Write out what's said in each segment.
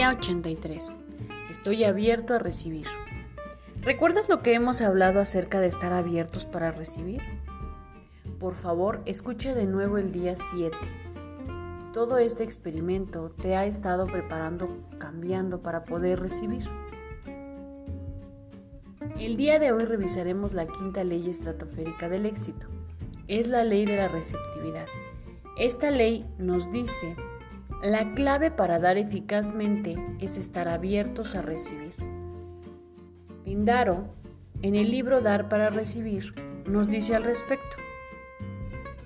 Día 83. Estoy abierto a recibir. ¿Recuerdas lo que hemos hablado acerca de estar abiertos para recibir? Por favor, escucha de nuevo el día 7. Todo este experimento te ha estado preparando, cambiando para poder recibir. El día de hoy revisaremos la quinta ley estratosférica del éxito. Es la ley de la receptividad. Esta ley nos dice, la clave para dar eficazmente es estar abiertos a recibir. Pindaro, en el libro Dar para Recibir, nos dice al respecto.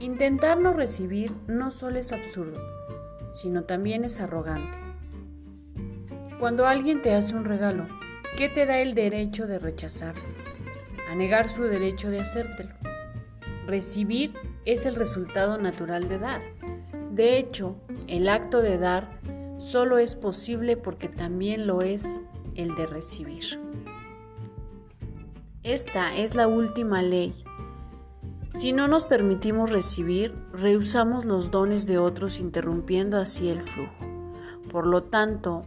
Intentar no recibir no solo es absurdo, sino también es arrogante. Cuando alguien te hace un regalo, ¿qué te da el derecho de rechazarlo? A negar su derecho de hacértelo. Recibir es el resultado natural de dar. De hecho, el acto de dar solo es posible porque también lo es el de recibir. Esta es la última ley. Si no nos permitimos recibir, rehusamos los dones de otros interrumpiendo así el flujo. Por lo tanto,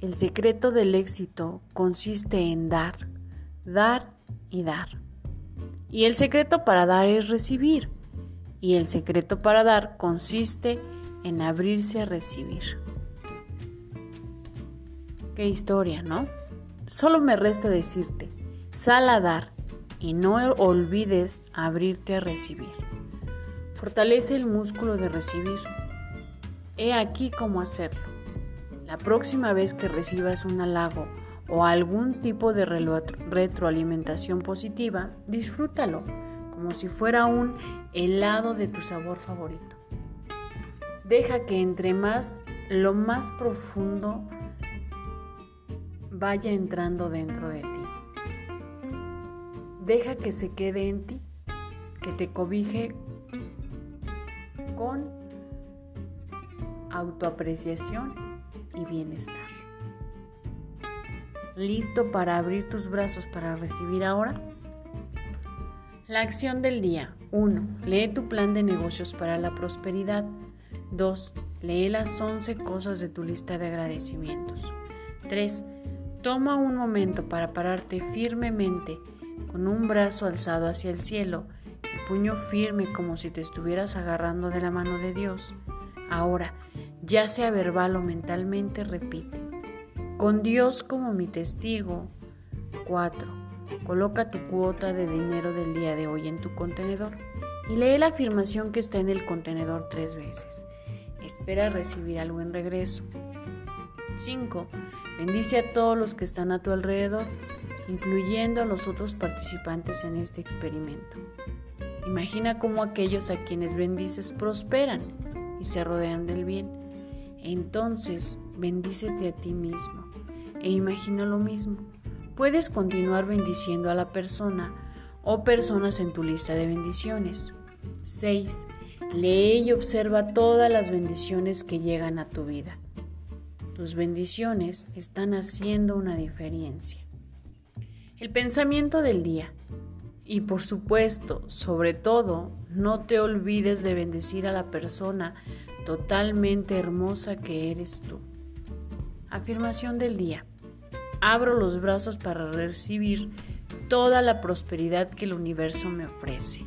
el secreto del éxito consiste en dar, dar y dar. Y el secreto para dar es recibir y el secreto para dar consiste en abrirse a recibir. Qué historia, ¿no? Solo me resta decirte, sal a dar y no olvides abrirte a recibir. Fortalece el músculo de recibir. He aquí cómo hacerlo. La próxima vez que recibas un halago o algún tipo de retroalimentación positiva, disfrútalo como si fuera un helado de tu sabor favorito. Deja que entre más, lo más profundo vaya entrando dentro de ti. Deja que se quede en ti, que te cobije con autoapreciación y bienestar. ¿Listo para abrir tus brazos para recibir ahora? La acción del día. 1. Lee tu plan de negocios para la prosperidad. 2. Lee las 11 cosas de tu lista de agradecimientos. 3. Toma un momento para pararte firmemente con un brazo alzado hacia el cielo, el puño firme como si te estuvieras agarrando de la mano de Dios. Ahora, ya sea verbal o mentalmente, repite. Con Dios como mi testigo. 4. Coloca tu cuota de dinero del día de hoy en tu contenedor y lee la afirmación que está en el contenedor tres veces. Espera recibir algo en regreso. 5. Bendice a todos los que están a tu alrededor, incluyendo a los otros participantes en este experimento. Imagina cómo aquellos a quienes bendices prosperan y se rodean del bien. Entonces, bendícete a ti mismo e imagina lo mismo puedes continuar bendiciendo a la persona o personas en tu lista de bendiciones. 6. Lee y observa todas las bendiciones que llegan a tu vida. Tus bendiciones están haciendo una diferencia. El pensamiento del día. Y por supuesto, sobre todo, no te olvides de bendecir a la persona totalmente hermosa que eres tú. Afirmación del día abro los brazos para recibir toda la prosperidad que el universo me ofrece.